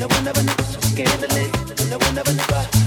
no one ever knows so scandalous. No one ever knows.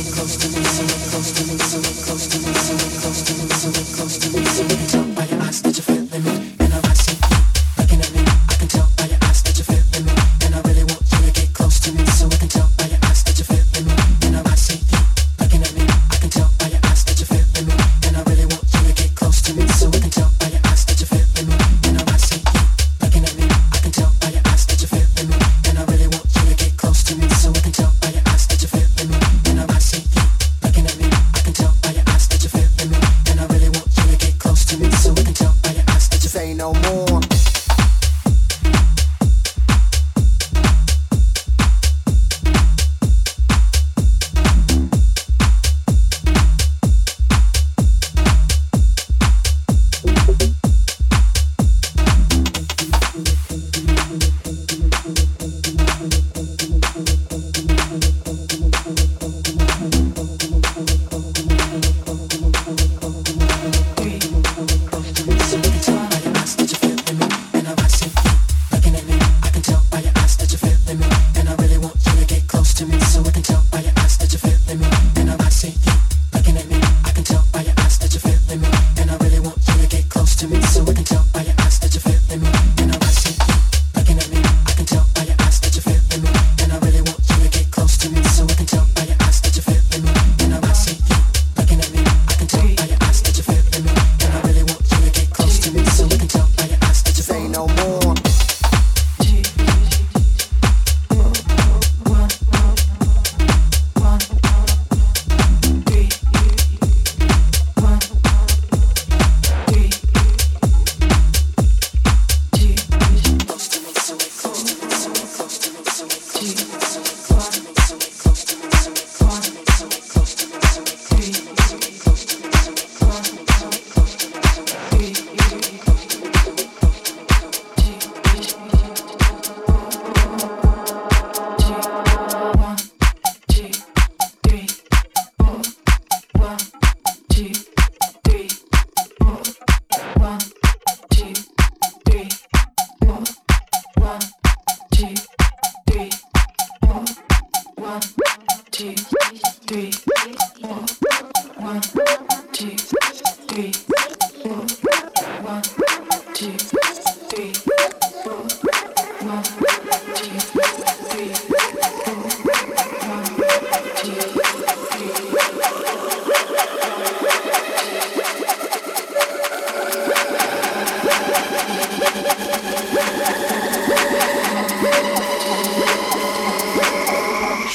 One, two, three, four.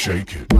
One, two,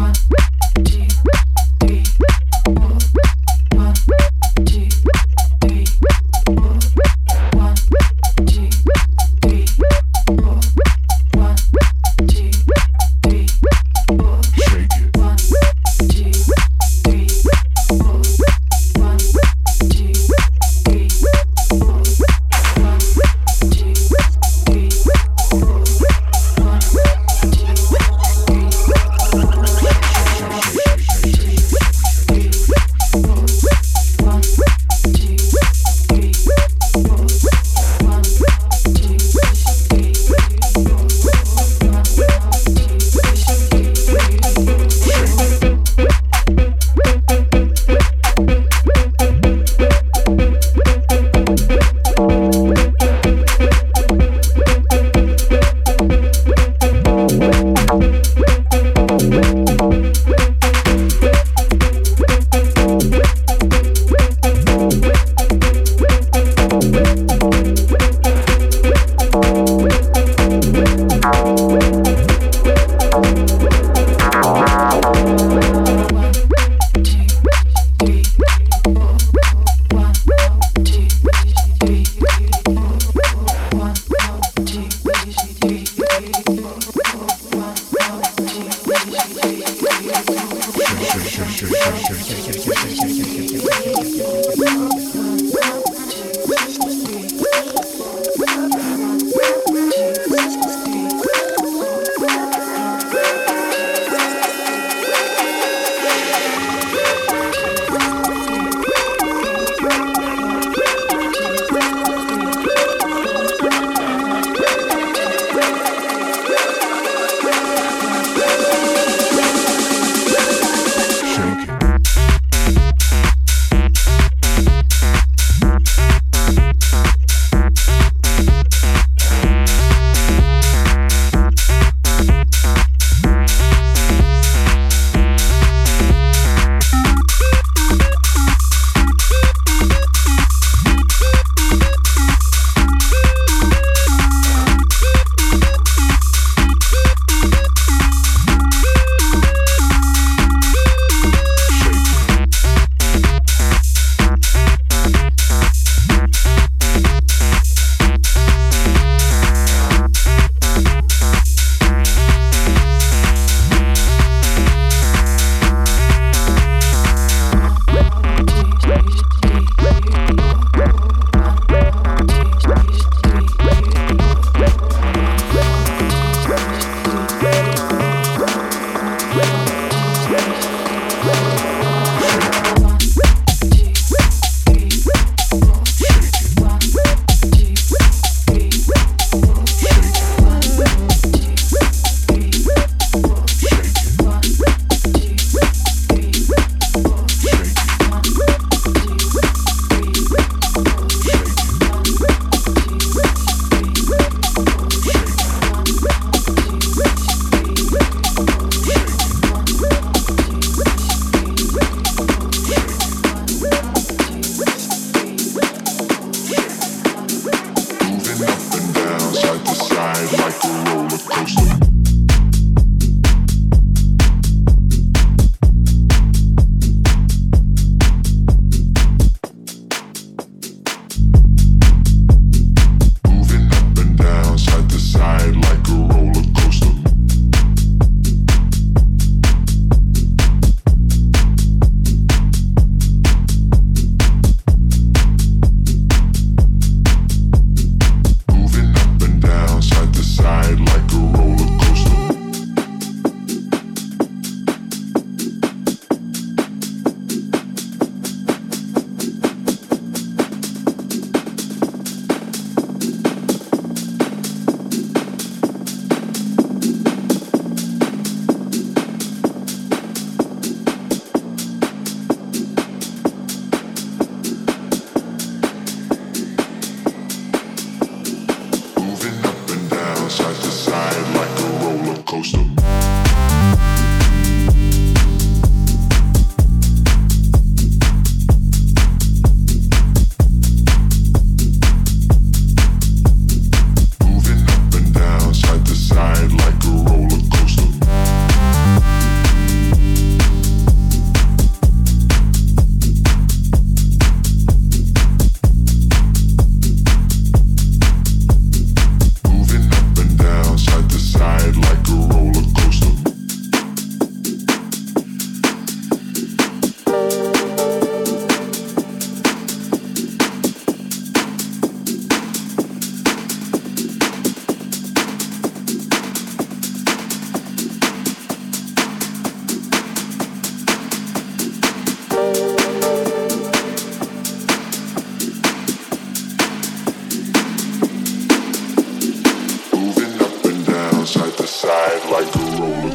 roll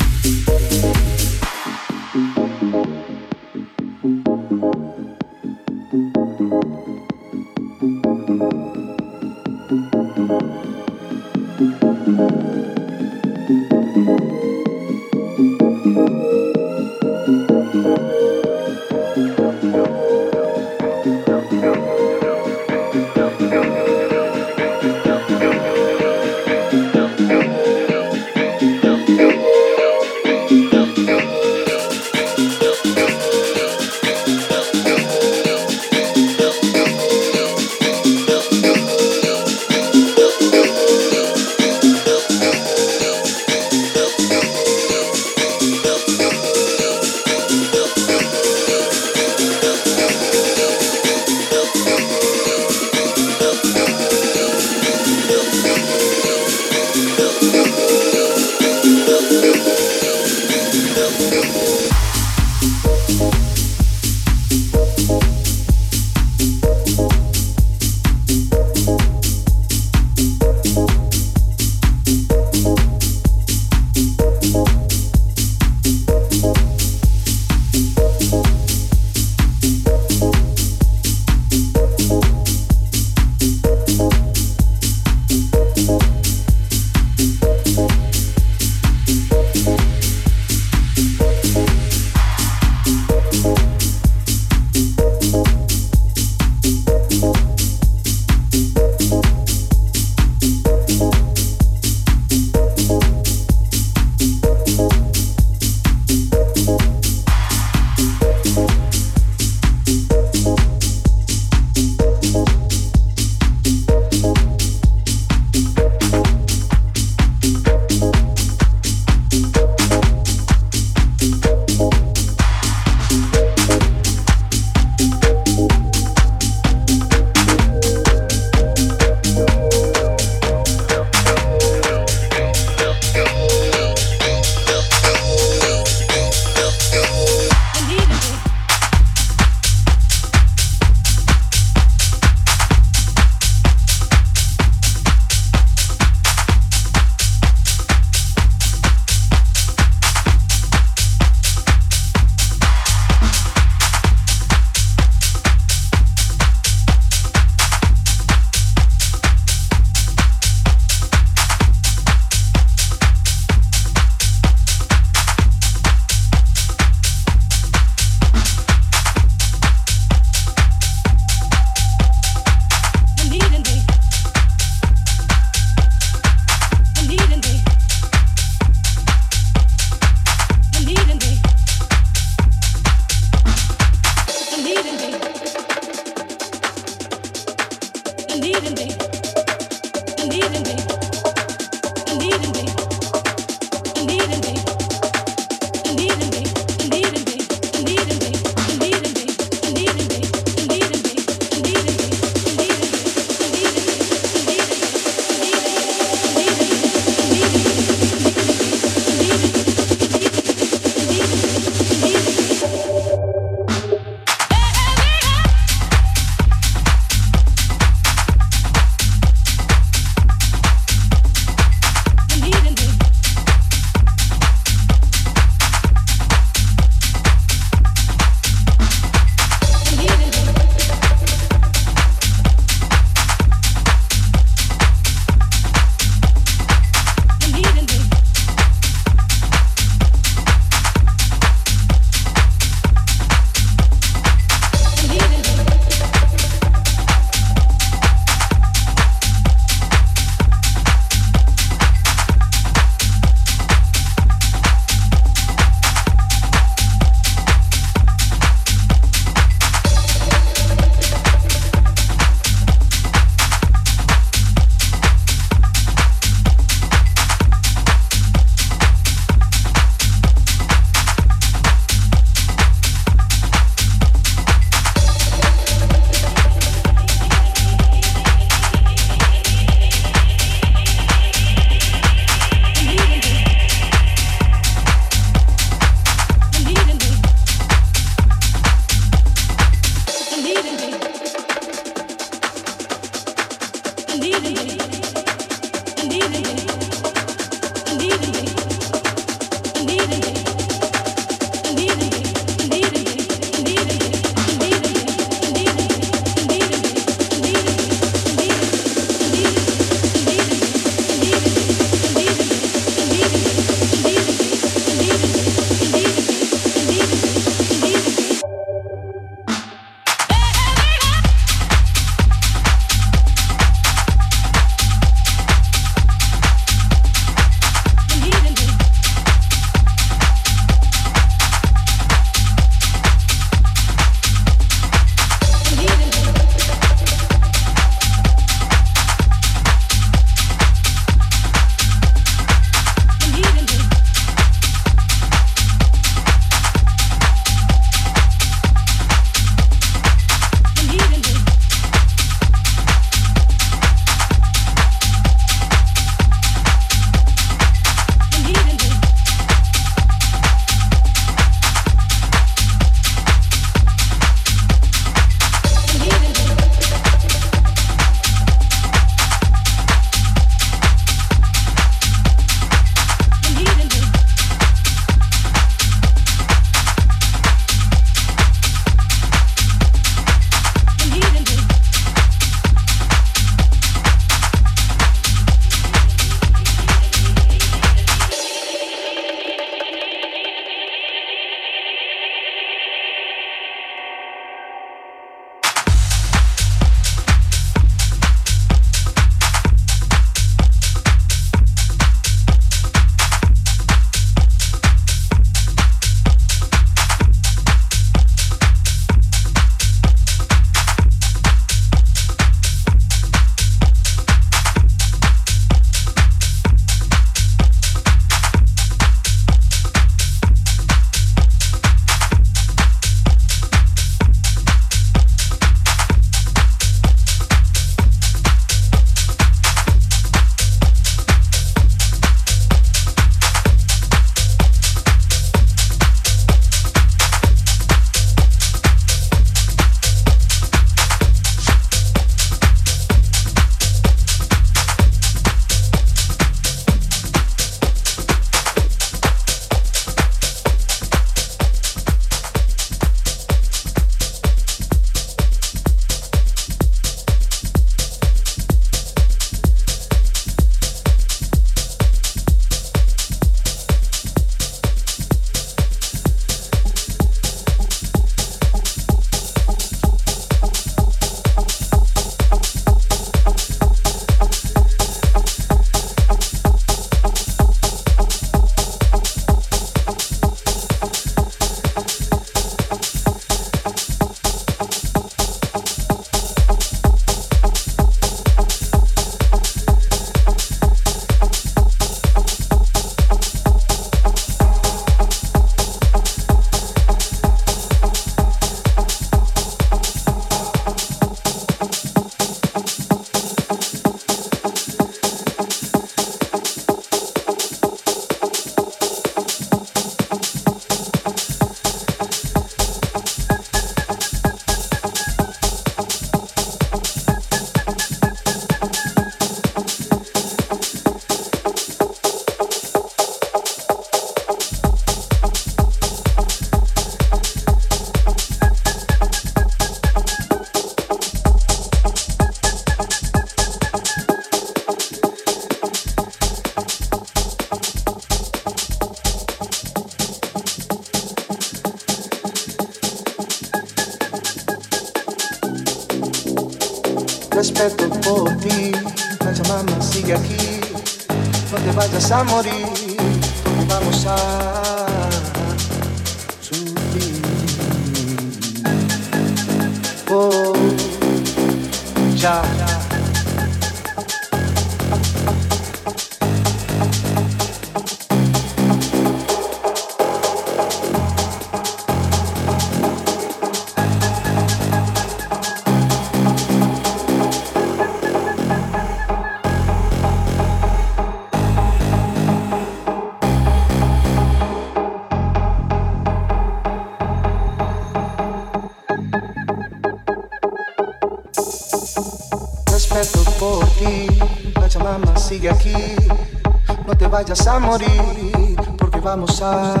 Vayas a morir, porque vamos a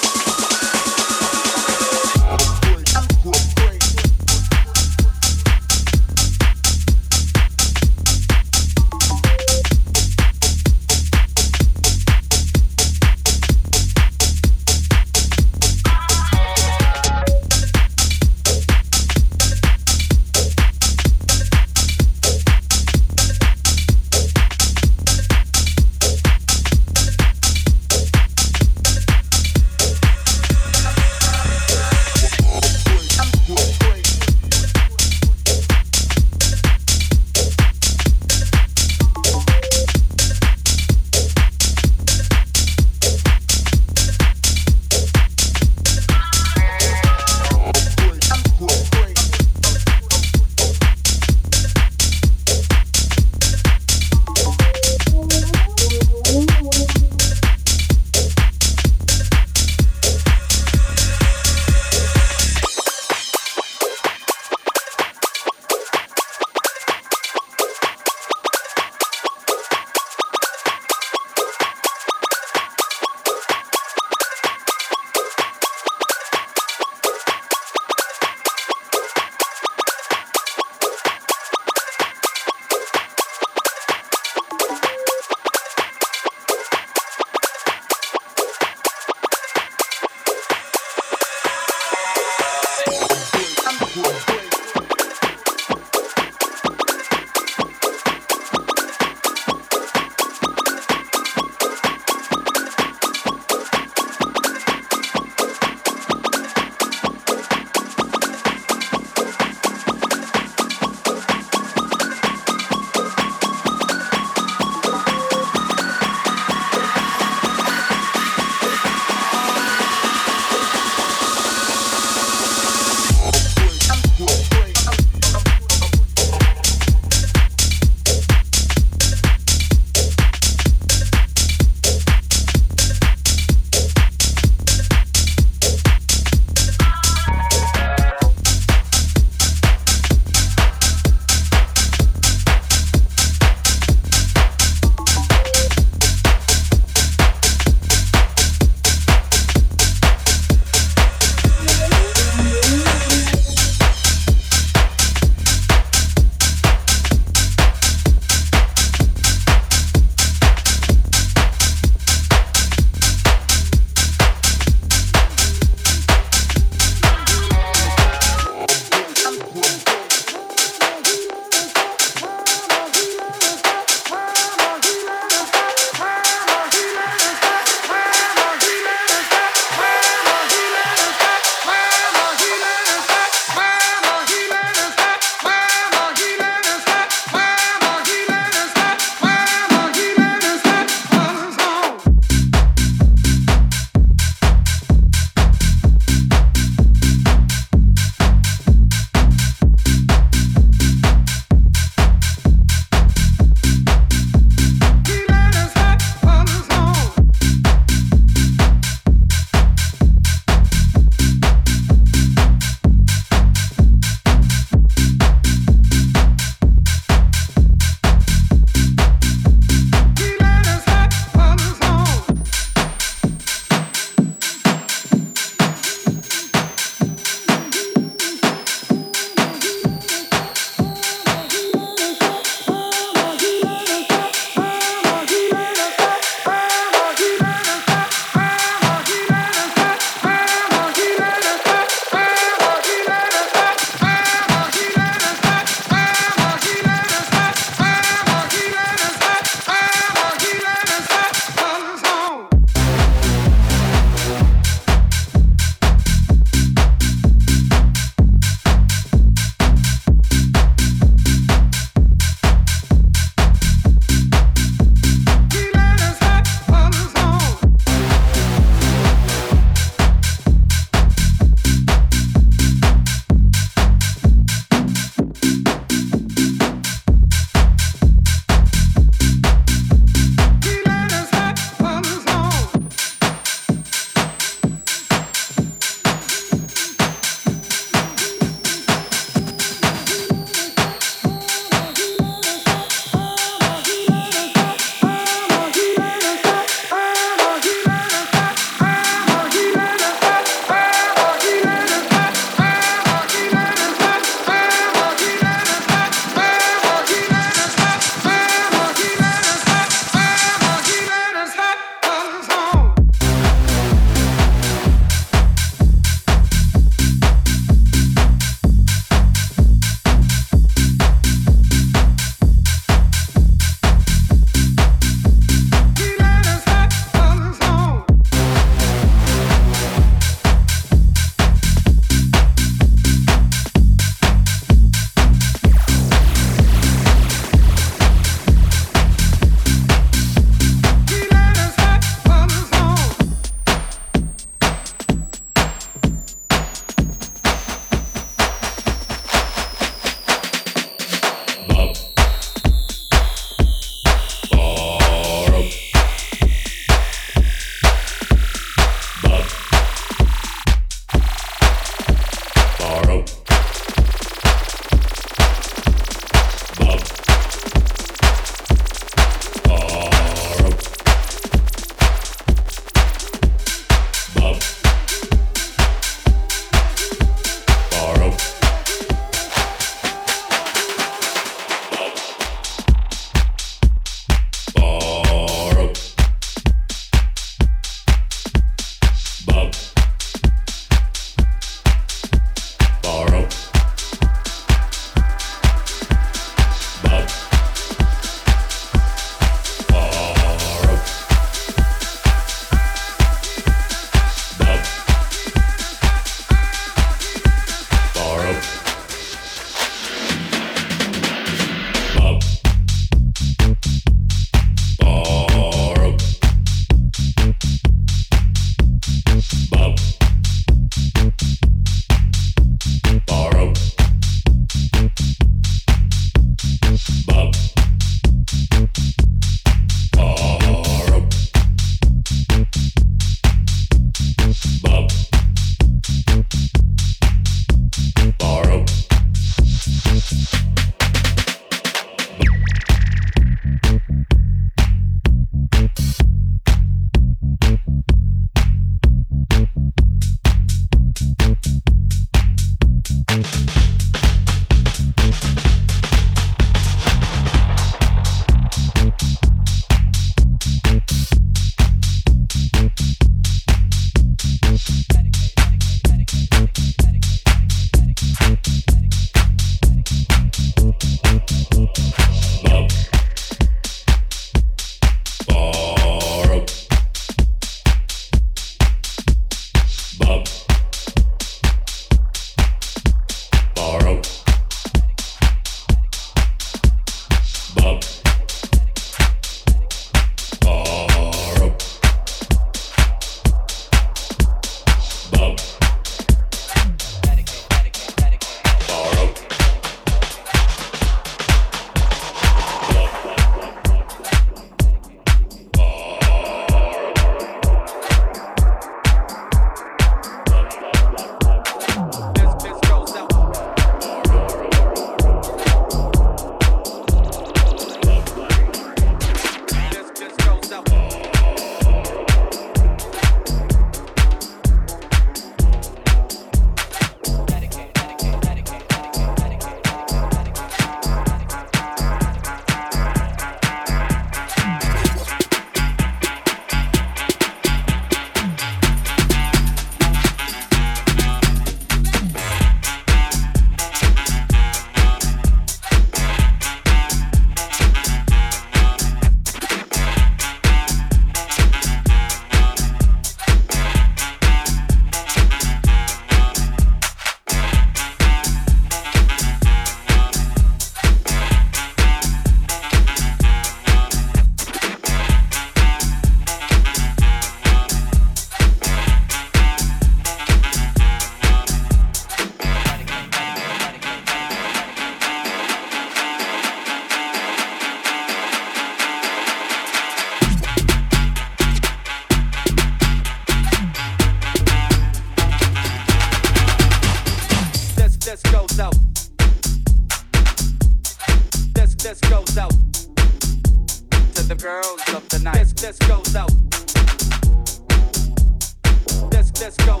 Let's go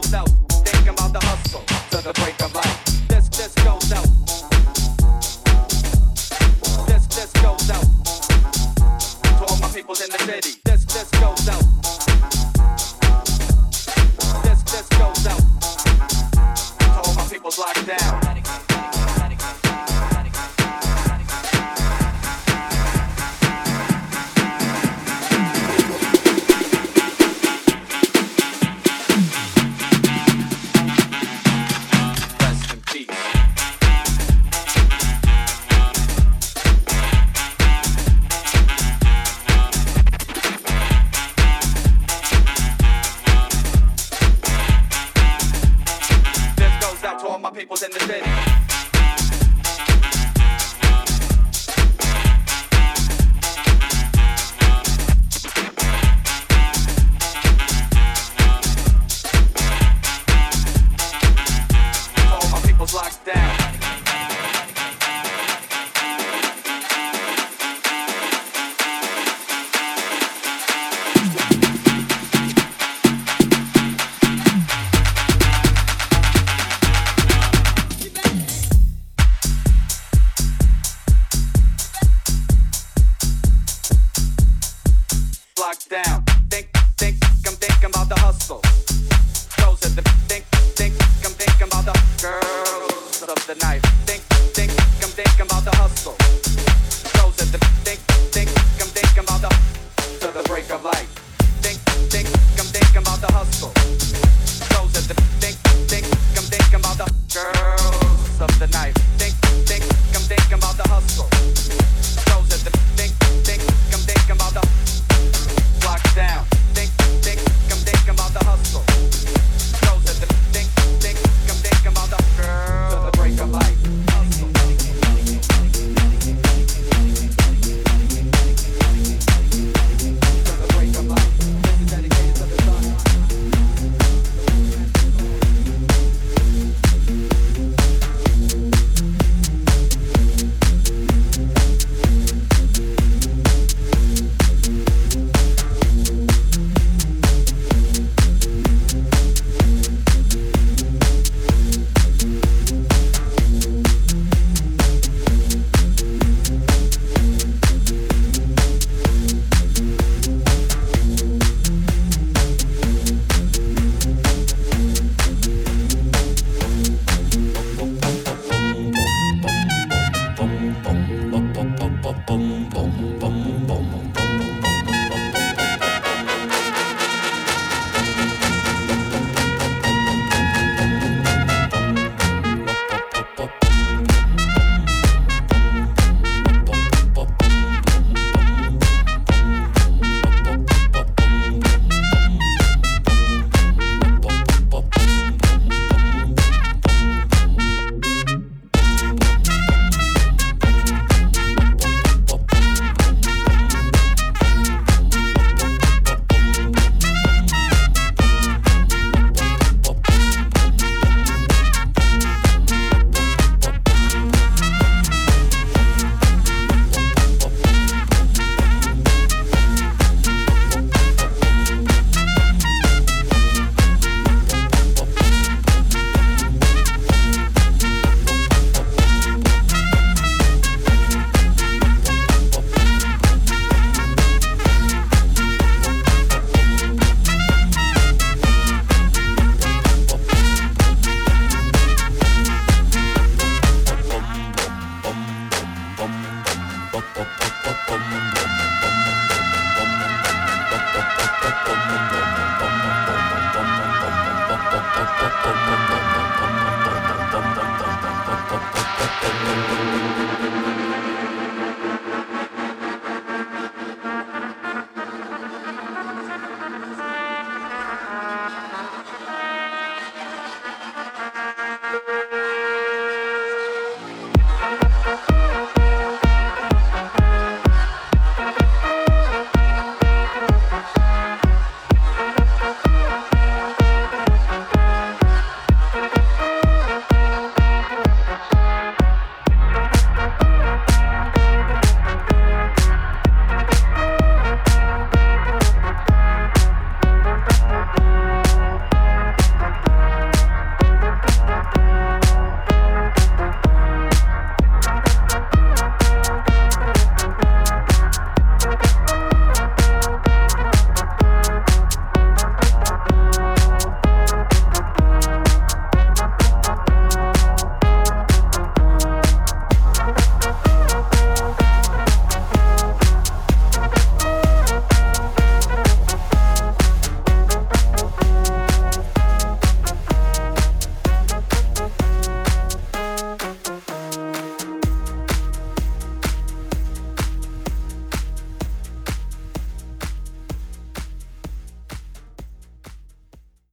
thinking the hustle the break of. This goes out. This this goes out to all my peoples in the city. This this goes out. 砰砰